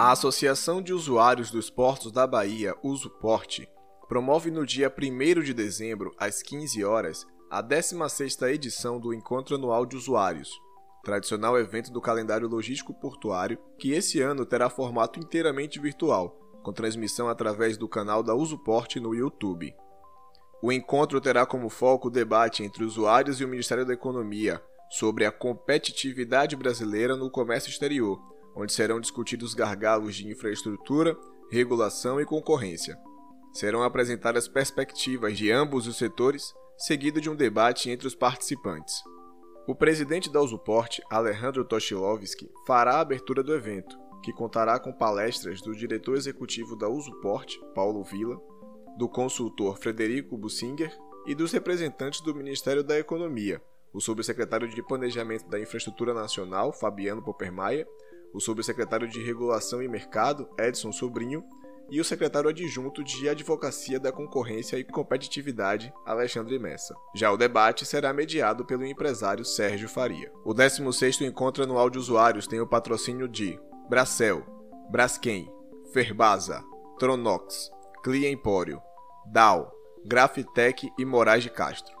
A Associação de Usuários dos Portos da Bahia, Usuporte, promove no dia 1 de dezembro, às 15 horas, a 16ª edição do Encontro Anual de Usuários, tradicional evento do calendário logístico portuário, que esse ano terá formato inteiramente virtual, com transmissão através do canal da Usuporte no YouTube. O encontro terá como foco o debate entre usuários e o Ministério da Economia sobre a competitividade brasileira no comércio exterior, onde serão discutidos gargalos de infraestrutura, regulação e concorrência. Serão apresentadas perspectivas de ambos os setores, seguido de um debate entre os participantes. O presidente da Usuporte, Alejandro Toshilovski, fará a abertura do evento, que contará com palestras do diretor executivo da Usuporte, Paulo Vila, do consultor Frederico Bussinger e dos representantes do Ministério da Economia, o subsecretário de Planejamento da Infraestrutura Nacional, Fabiano Poppermaia, o subsecretário de Regulação e Mercado, Edson Sobrinho, e o secretário adjunto de Advocacia da Concorrência e Competitividade, Alexandre Messa. Já o debate será mediado pelo empresário Sérgio Faria. O 16º Encontro Anual de Usuários tem o patrocínio de Bracel, Braskem, Ferbasa, Tronox, Clia Empório, DAO, Grafitec e Moraes de Castro.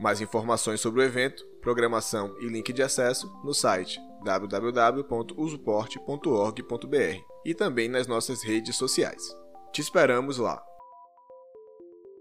Mais informações sobre o evento, programação e link de acesso no site www.usuporte.org.br e também nas nossas redes sociais. Te esperamos lá!